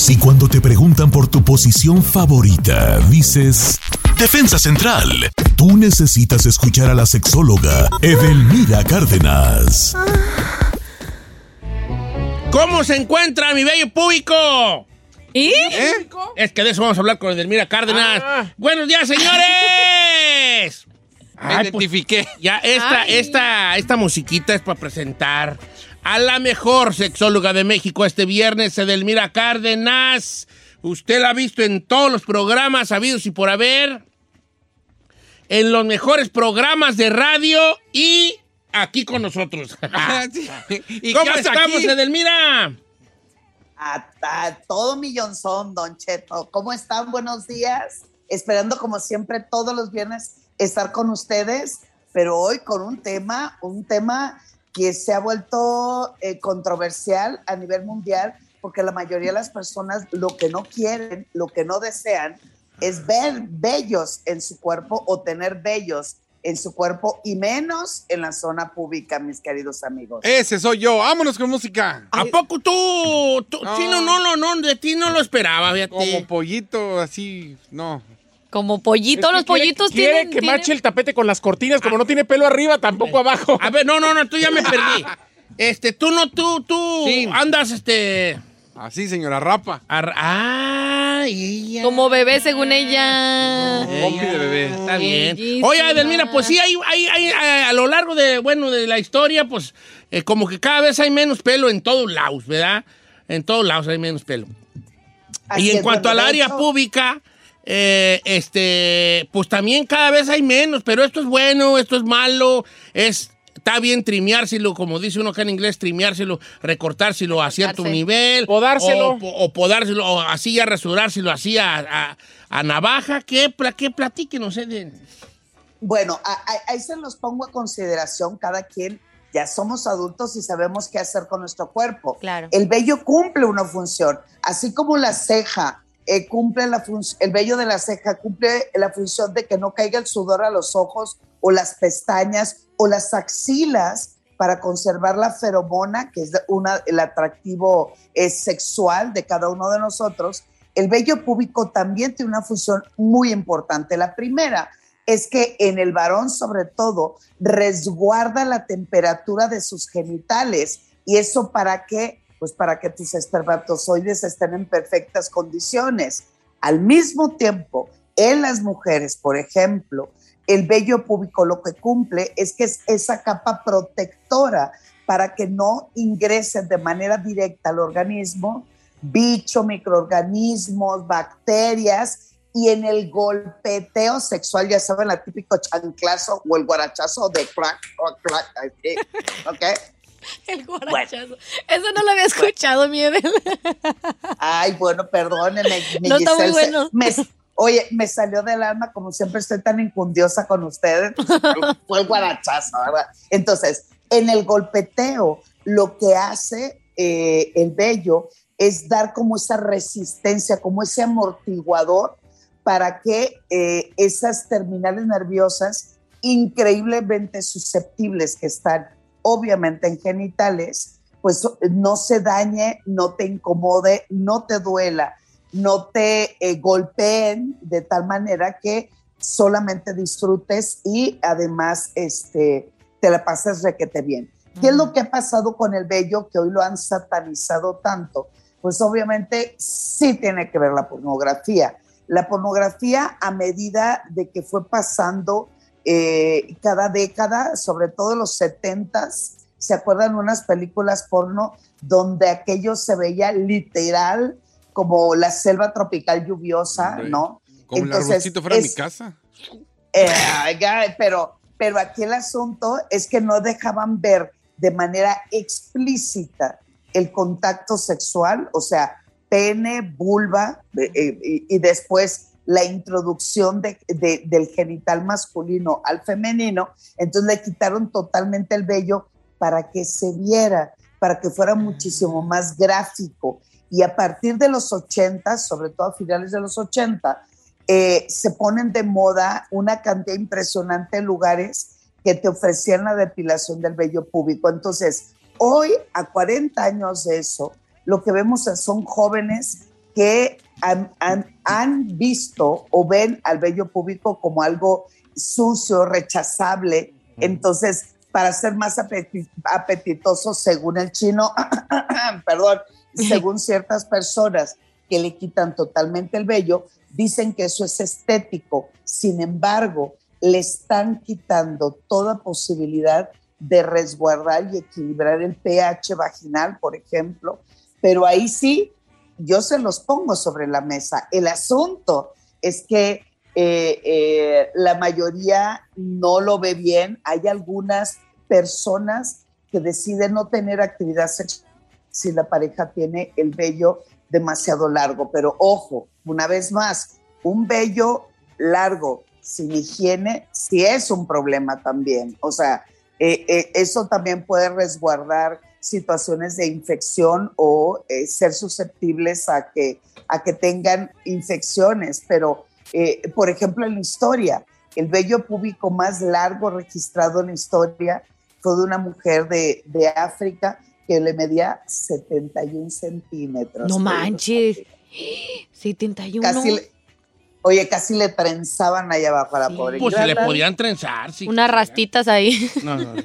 Si cuando te preguntan por tu posición favorita dices Defensa Central, tú necesitas escuchar a la sexóloga Edelmira Cárdenas. ¿Cómo se encuentra mi bello público? ¿Y? Es que de eso vamos a hablar con Edelmira Cárdenas. Buenos días, señores. Me Ay, pues, identifiqué. ya esta, Ay. esta, esta musiquita es para presentar a la mejor sexóloga de México este viernes, Edelmira Cárdenas. Usted la ha visto en todos los programas habidos y por haber. En los mejores programas de radio y aquí con nosotros. ¿Y ¿Cómo estamos, aquí? Edelmira? A, a todo millonzón, Don Cheto. ¿Cómo están? Buenos días. Esperando, como siempre, todos los viernes estar con ustedes, pero hoy con un tema, un tema que se ha vuelto eh, controversial a nivel mundial, porque la mayoría de las personas lo que no quieren, lo que no desean, es ver bellos en su cuerpo o tener bellos en su cuerpo y menos en la zona pública, mis queridos amigos. Ese soy yo. Vámonos con música. ¿A poco tú, tú No. Chino, no, no, no, de ti no lo esperaba, fíjate. Como pollito, así, no. Como pollito, Es que los quiere- pollitos quiere tienen... que tienen- mache el tapete con las cortinas, como no tiene pelo arriba, tampoco abajo. A ver, no, no, no, tú ya me perdí. Este, tú no, tú, tú Sí. andas, este... Así, señora Rapa. ar- ah, ella. Como bebé, según ella. Pompi de bebé. Está bien. Bellísima. Oye, Edelmira, pues sí, hay, hay, hay, a, lo largo de, bueno, de la historia, pues, eh, como que cada vez hay menos pelo en todos lados, ¿verdad? En todos lados hay menos pelo. Así y en cuanto al área hecho- pública, eh, este, pues también cada vez hay menos, pero esto es bueno, esto es malo, es, está bien trimeárselo, como dice uno acá en inglés, trimeárselo, recortárselo a cierto nivel. Podárselo. O, o podárselo, o así ya rasurárselo así a, a- a navaja. ¿Qué, pla, qué platíquenos, eh, de- Bueno, a- a- ahí se los pongo a consideración cada quien. Ya somos adultos y sabemos qué hacer con nuestro cuerpo. Claro. El vello cumple una función, así como la ceja eh, cumple la función, el vello de la ceja cumple la función de que no caiga el sudor a los ojos o las pestañas o las axilas para conservar la feromona, que es una, el atractivo eh, sexual de cada uno de nosotros. El vello púbico también tiene una función muy importante. La primera es que en el varón sobre todo resguarda la temperatura de sus genitales y eso para qué? Pues para que tus espermatozoides estén en perfectas condiciones. Al mismo tiempo, en las mujeres, por ejemplo, el vello púbico lo que cumple es que es esa capa protectora para que no ingresen de manera directa al organismo bicho, microorganismos, bacterias y en el golpeteo sexual, ya saben, la típico chanclazo o el guarachazo de crack, crack, crack, así, ¿ok? El guarachazo. Eso no lo había escuchado, Edel. Ay, bueno, perdónenme. mi No está muy bueno. me- oye, me salió del alma, como siempre estoy tan incundiosa con ustedes, pues, fue el guarachazo, ¿verdad? Entonces, en el golpeteo, lo que hace eh, el vello es dar como esa resistencia, como ese amortiguador para que eh, esas terminales nerviosas increíblemente susceptibles que están obviamente en genitales, pues no se dañe, no te incomode, no te duela, no te eh, golpeen de tal manera que solamente disfrutes y además este, te la pasas requete bien. ¿Qué es lo que ha pasado con el vello que hoy lo han satanizado tanto? Pues obviamente sí tiene que ver la pornografía. La pornografía a medida de que fue pasando eh, cada década, sobre todo los setentas, ¿se acuerdan unas películas porno donde aquello se veía literal como la selva tropical lluviosa, Hombre, ¿no? Como el Entonces, arrocito fuera de mi es- casa. eh, pero, pero aquí el asunto es que no dejaban ver de manera explícita el contacto sexual, o sea, pene, vulva, eh, eh, y, y después la introducción de- de- del genital masculino al femenino, entonces le quitaron totalmente el vello para que se viera, para que fuera muchísimo más gráfico. Y a partir de los 80, sobre todo a finales de los 80, eh, se ponen de moda una cantidad impresionante de lugares que te ofrecían la depilación del vello público. Entonces, hoy, a 40 años de eso, lo que vemos son jóvenes que han, han- han visto o ven al vello público como algo sucio, rechazable. Entonces, para ser más apeti- apetitoso, según el chino, perdón, según ciertas personas que le quitan totalmente el vello, dicen que eso es estético. Sin embargo, le están quitando toda posibilidad de resguardar y equilibrar el pH vaginal, por ejemplo. Pero ahí sí, yo se los pongo sobre la mesa. El asunto es que eh, eh, la mayoría no lo ve bien. Hay algunas personas que deciden no tener actividad sexual si la pareja tiene el vello demasiado largo. Pero ojo, una vez más, un vello largo sin higiene sí es un problema también. O sea, eh, eso también puede resguardar situaciones de infección o eh, ser susceptibles a que, a que tengan infecciones. Pero, eh, por ejemplo, en la historia, el vello púbico más largo registrado en la historia fue de una mujer de, de África que le medía 71 centímetros. No manches. 71. Casi le- oye, casi le trenzaban allá abajo a la pobre. Pues se le podían trenzar, sí. Unas rastitas ahí. No, no, no.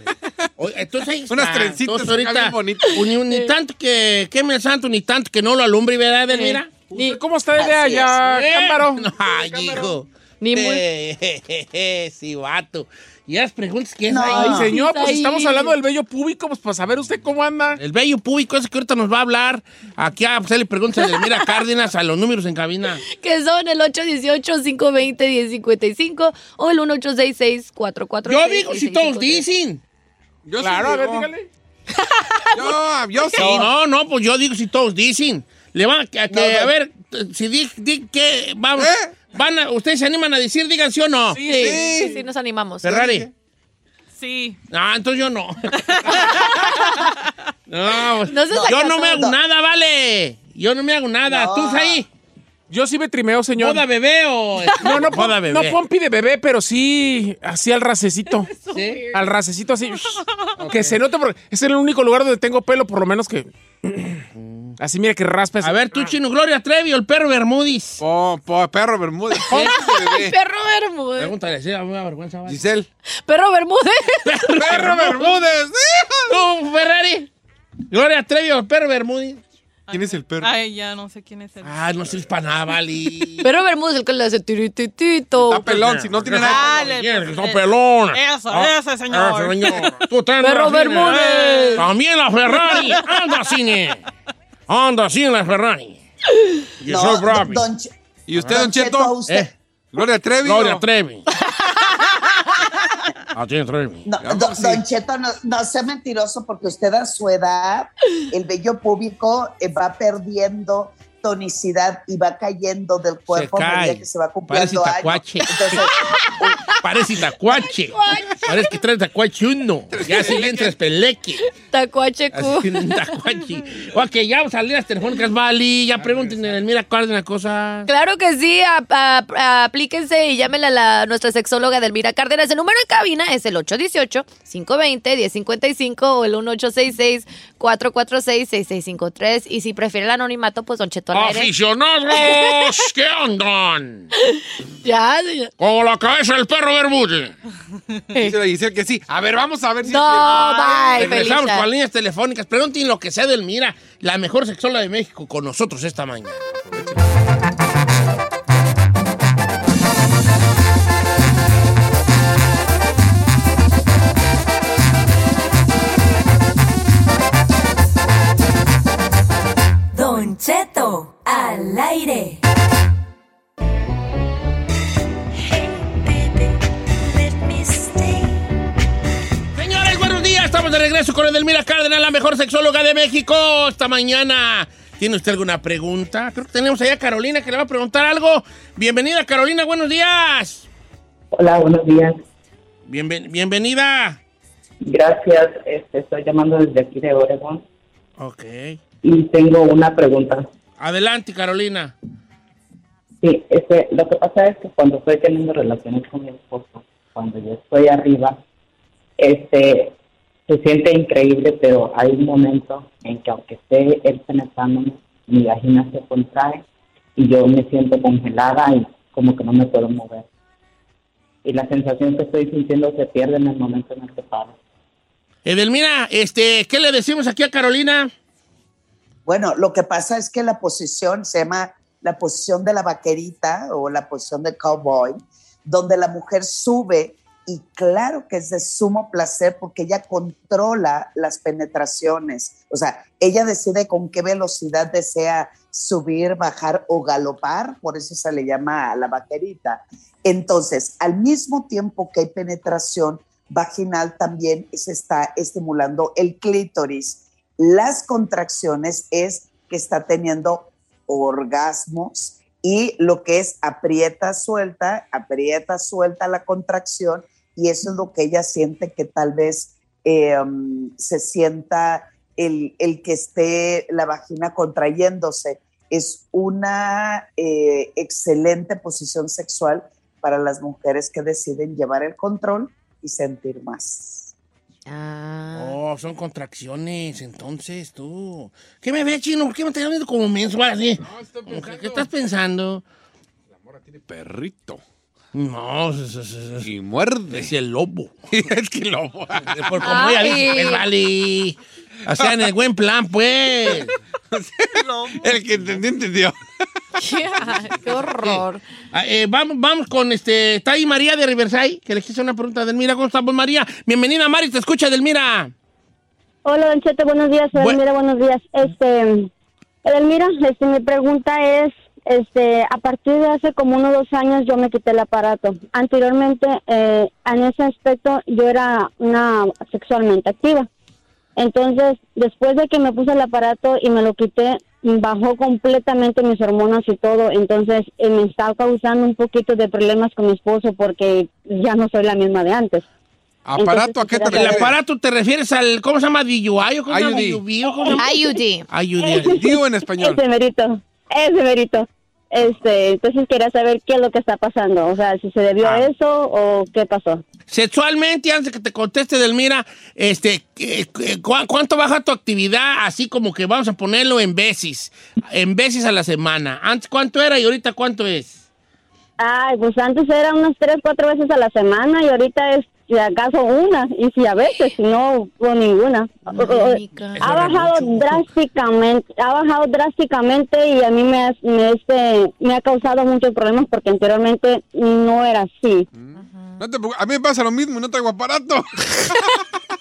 Oye, entonces ahí Unas trencitas ahorita, bonitas. Ni, ni tanto que queme el santo, ni tanto que no lo alumbre, ¿verdad, Edelmira? ¿Cómo está de allá. Cámbaro? No, Ay, hijo. Ni muy- Eh, sí, vato. Y las preguntas que es No. ahí. Ay, señor, pues ahí. estamos hablando del vello público, pues para saber usted cómo anda. El bello público ese que ahorita nos va a hablar. Aquí a hacerle preguntas a Edelmira Cárdenas a los números en cabina. Que son el 818-520-1055 o el 1866-446. Yo digo si todos dicen. Yo sí Claro, a ver, digo. dígale. Yo, yo sí. No, no, pues yo digo si todos dicen. Le van a, que, No, no. a ver, si di, di que vamos, ¿Eh? Van a, ustedes se animan a decir, digan sí o no. Sí, sí, sí, nos animamos. Ferrari. Sí. Ah, entonces yo no. no, pues, No se yo no me hago nada, vale. Yo no me hago nada. No. ¿Tú ahí? Yo sí me trimeo, señor. ¿Boda bebé o...? No, no, boda pom- bebé. no pompi de bebé, pero sí así al racecito. ¿Sí? Al racecito así. Que se note porque es el único lugar donde tengo pelo, por lo menos que. Así mira que raspa. A ver, tú, Chino Gloria Trevi o el perro Bermúdez. Po, po, perro Bermúdez. Bebé. Perro Bermúdez. Pregúntale, sí, a mí me da vergüenza. vale. Giselle. Perro Bermúdez. Perro Bermúdez. ¿Tú, Ferrari? Gloria Trevi o el perro Bermúdez. ¿Quién es el perro? Ay, ya no sé quién es el. Ah, no sirves para nada, vale. Perro Bermúdez, el que le hace tirititito. Está pelón, si no tiene nada. Pues, son eh, pelón. Eso, Ah, ese señor. ese señor. Tú Perro. Bermúdez. También la Ferrari. Anda, cine. Anda, cine la Ferrari. Yo No, soy don- Bravi. don Ch- ¿Y usted, Don Cheto, Cheto? usted- Eh, Gloria Trevi. Gloria o- Trevi. Ah, tiene Trevi. No, don, don Cheto, no, no sea mentiroso porque usted a su edad, el vello púbico eh, va perdiendo tonicidad y va cayendo del cuerpo a medida que se va Parece cumpliendo años. tacuache. Entonces, Parece tacuache. Parece que trae tacuache uno. Ya se le entra espeleque. Tacuache Q. tacuache. Ok, ya vamos a salir las telefónicas, Vali. Ya pregúntenle, mira, Cárdenas cosas. Claro que sí, a- a- a- aplíquense y llámenle a la, nuestra sexóloga Delmira Cárdenas. El número en cabina es el 818-520-1055 o el 1866-446-6653. Y si prefiere el anonimato, pues Don Cheto aire. ¡Aficionados! ¿Qué andan? Ya, señor. Como la cabeza del perro Bermúdez. Dice la Giselle que sí. A ver, vamos a ver si. No, bye, Regresamos con las líneas telefónicas. Pregunten lo que sea del Mira, la mejor sexóloga de México, con nosotros esta mañana. Edelmira Cárdenas, la mejor sexóloga de México. Esta mañana. ¿Tiene usted alguna pregunta? Creo que tenemos allá a Carolina que le va a preguntar algo. Bienvenida, Carolina. Buenos días. Hola, buenos días. Bienven- bienvenida. Gracias. Este, estoy llamando desde aquí de Oregon Ok. y tengo una pregunta. Adelante, Carolina. Sí, este, lo que pasa es que cuando estoy teniendo relaciones con mi esposo, cuando yo estoy arriba, este, se siente increíble, pero hay un momento en que aunque esté él penetrándome, mi vagina se contrae y yo me siento congelada y como que no me puedo mover. Y la sensación que estoy sintiendo se pierde en el momento en el que paro. Edelmira, este, ¿qué le decimos aquí a Carolina? Bueno, lo que pasa es que la posición se llama la posición de la vaquerita o la posición de cowboy, donde la mujer sube y claro que es de sumo placer porque ella controla las penetraciones. O sea, ella decide con qué velocidad desea subir, bajar o galopar, por eso se le llama la vaquerita. Entonces, al mismo tiempo que hay penetración vaginal, también se está estimulando el clítoris. Las contracciones es que está teniendo orgasmos y lo que es aprieta, suelta, aprieta, suelta la contracción y eso es lo que ella siente que tal vez eh, um, se sienta el, el que esté la vagina contrayéndose. Es una eh, excelente posición sexual para las mujeres que deciden llevar el control y sentir más. Oh, son contracciones, entonces tú. ¿Qué me ves, chino? ¿Por qué me estás viendo como mensual así? ¿Qué, qué estás pensando? Perrito. No, es, es- es- Y muerde. es el lobo. es que lobo. Por como ella dice, pues vale. O sea, en el buen plan, pues. El que entendió, entendió. Qué horror. Ah, eh, vamos, vamos con este. Está ahí María de Riverside, que le hice una pregunta a Delmira. ¿Cómo estamos, María? Bienvenida, Mari, te escucha, Delmira. Hola, Don Cheto, buenos días. Bu- Edelmira, buenos días. Este, Edelmira, este, mi pregunta es, este, a partir de hace como unos dos años yo me quité el aparato. Anteriormente, eh, en ese aspecto, yo era una sexualmente activa. Entonces, después de que me puse el aparato y me lo quité, bajó completamente mis hormonas y todo. Entonces, eh, me está causando un poquito de problemas con mi esposo porque ya no soy la misma de antes. ¿Aparato a qué te Entonces, ¿El refieres? aparato te refieres al. ¿Cómo se llama? DUI o cómo se llama? IUD. IUD. IUD. En español. Ese merito, ese merito. Este, entonces quería saber qué es lo que está pasando, o sea, si se debió Ah. a eso o qué pasó. Sexualmente, antes de que te conteste, Delmira, este, eh, eh, ¿cu- ¿cuánto baja tu actividad? Así como que vamos a ponerlo en veces, en veces a la semana. Antes, ¿cuánto era y ahorita cuánto es? Ay, pues antes era unas tres, cuatro veces a la semana y ahorita es si acaso una, y si a veces, si no, o ninguna. ha bajado drásticamente, ha bajado drásticamente y a mí me, ha- me, este, me ha causado muchos problemas porque anteriormente no era así. No te preocupes, a mí me pasa lo mismo no traigo aparato.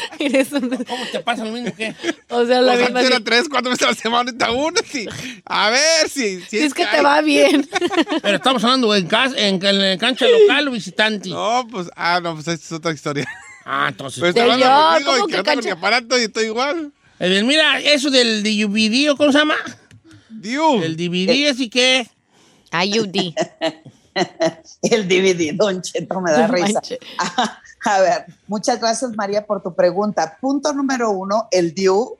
¿Cómo te pasa lo mismo que? O sea, la Pues misma. antes era tres, cuatro veces a la semana, ahorita una, sí. A ver si... Si, Si es que te hay. va bien. Pero estamos hablando en, cas- en, en la cancha local o visitante. No, pues, ah, no, pues esa es otra historia. Ah, entonces. Pero está Yo, hablando conmigo ¿cómo y que que no tengo cancha? mi aparato y estoy igual. Edelmira, eso del DVD, ¿o ¿cómo se llama? Dios. El DVD, así que. IUD. El DVD, Don Cheto, me da risa. manches. A ver, muchas gracias María por tu pregunta. Punto número uno, el DIU,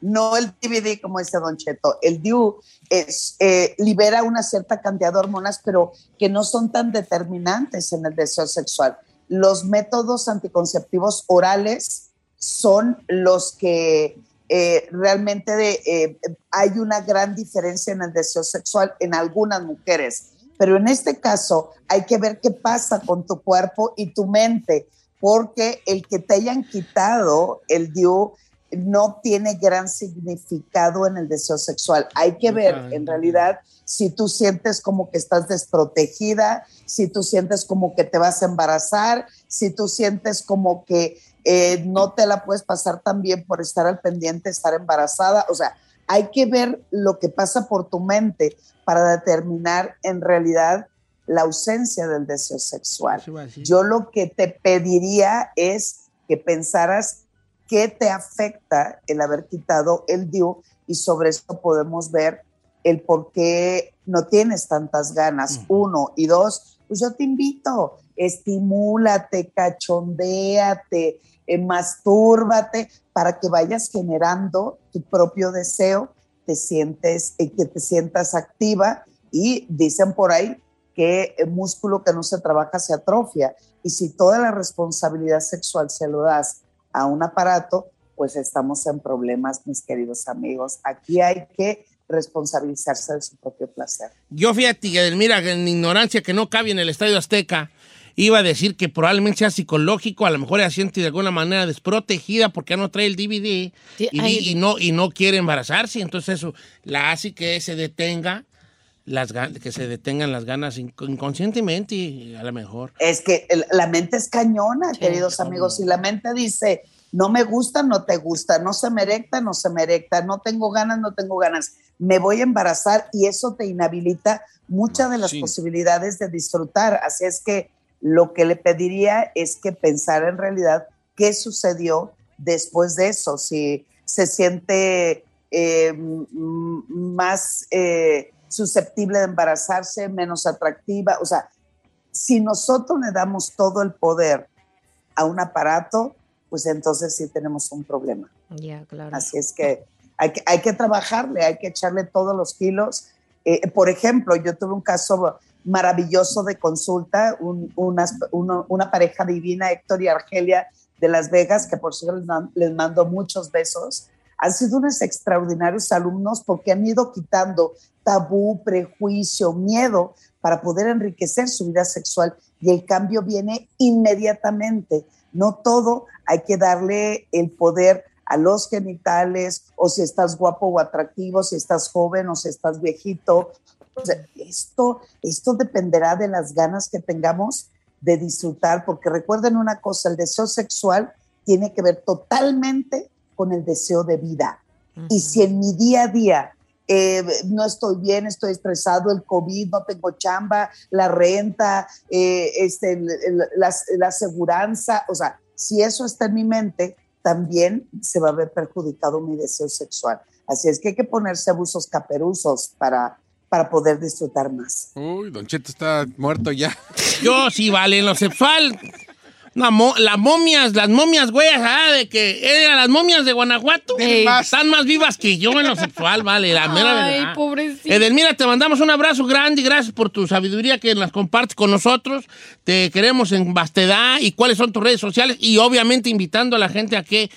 no el DVD como dice Don Cheto. El DIU es, eh, libera una cierta cantidad de hormonas, pero que no son tan determinantes en el deseo sexual. Los métodos anticonceptivos orales son los que eh, realmente de, eh, hay una gran diferencia en el deseo sexual en algunas mujeres. Pero en este caso hay que ver qué pasa con tu cuerpo y tu mente, porque el que te hayan quitado el DIU no tiene gran significado en el deseo sexual. Hay que ver en realidad si tú sientes como que estás desprotegida, si tú sientes como que te vas a embarazar, si tú sientes como que eh, no te la puedes pasar tan bien por estar al pendiente, estar embarazada. O sea, hay que ver lo que pasa por tu mente para determinar en realidad la ausencia del deseo sexual. Yo lo que te pediría es que pensaras qué te afecta el haber quitado el DIU y sobre esto podemos ver el por qué no tienes tantas ganas, uno, y dos, pues yo te invito, estimúlate, cachondéate, eh, mastúrbate para que vayas generando tu propio deseo, te sientes, eh, que te sientas activa y dicen por ahí que el músculo que no se trabaja se atrofia y si toda la responsabilidad sexual se lo das a un aparato, pues estamos en problemas, mis queridos amigos. Aquí hay que responsabilizarse de su propio placer. Yo fíjate, mira, en ignorancia que no cabe en el Estadio Azteca, iba a decir que probablemente sea psicológico, a lo mejor ella siente de alguna manera desprotegida porque ya no trae el DVD Sí, y, y no, y no quiere embarazarse, entonces eso la hace que se detenga, las, que se detengan las ganas inc- inconscientemente y a lo mejor. Es que la mente es cañona, queridos amigos. Si la mente dice, no me gusta, no te gusta, no se me erecta, no se me erecta, no tengo ganas, no tengo ganas, me voy a embarazar y eso te inhabilita muchas de las Sí. posibilidades de disfrutar. Así es que lo que le pediría es que pensara en realidad qué sucedió después de eso, si se siente eh, más eh, susceptible de embarazarse, menos atractiva, o sea, si nosotros le damos todo el poder a un aparato, pues entonces sí tenemos un problema. Ya, claro. Así es que hay que, hay que trabajarle, hay que echarle todos los kilos. Eh, por ejemplo, yo tuve un caso maravilloso de consulta, un- unas- uno- una pareja divina, Héctor y Argelia de Las Vegas, que por cierto les mando muchos besos. Han sido unos extraordinarios alumnos porque han ido quitando tabú, prejuicio, miedo para poder enriquecer su vida sexual y el cambio viene inmediatamente. No todo hay que darle el poder a los genitales o si estás guapo o atractivo, si estás joven o si estás viejito. Esto, esto dependerá de las ganas que tengamos de disfrutar, porque recuerden una cosa, el deseo sexual tiene que ver totalmente con el deseo de vida. Y si en mi día a día eh, no estoy bien, estoy estresado, el COVID, no tengo chamba, la renta, eh, este, el- el- la, la aseguranza, o sea, si eso está en mi mente, también se va a ver perjudicado mi deseo sexual. Así es que hay que ponerse abusos caperuzos para, para poder disfrutar más. Uy, Don Cheto está muerto ya. Yo sí, vale, en lo sexual. mo- las momias, las momias, güey, ah, de que eran las momias de Guanajuato. Están más vivas que yo en lo sexual, vale, la mera Ay, verdad. pobrecito. Edelmira, te mandamos un abrazo grande y gracias por tu sabiduría que las compartes con nosotros. Te queremos en Bastedad y cuáles son tus redes sociales y obviamente invitando a la gente a que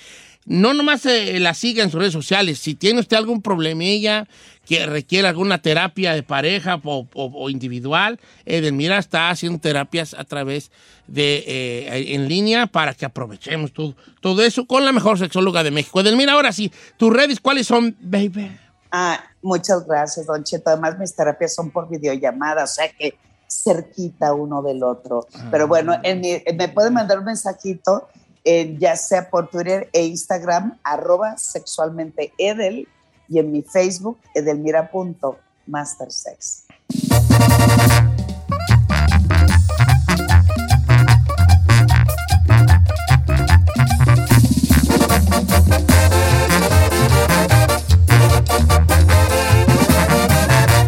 no nomás eh, la siga en sus redes sociales. Si tiene usted algún problemilla que requiere alguna terapia de pareja o, o- o individual, Edelmira está haciendo terapias a través de eh, en línea para que aprovechemos todo, todo eso con la mejor sexóloga de México. Edelmira, ahora sí, tus redes, ¿cuáles son, baby? Ah, muchas gracias, Don Cheto. Además, mis terapias son por videollamada, o sea que cerquita uno del otro. Pero bueno, en mi- me pueden mandar un mensajito, ya sea por Twitter e Instagram, arroba sexualmente edel, y en mi Facebook, edelmira.mastersex.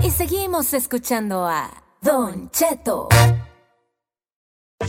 Y seguimos escuchando a Don Cheto.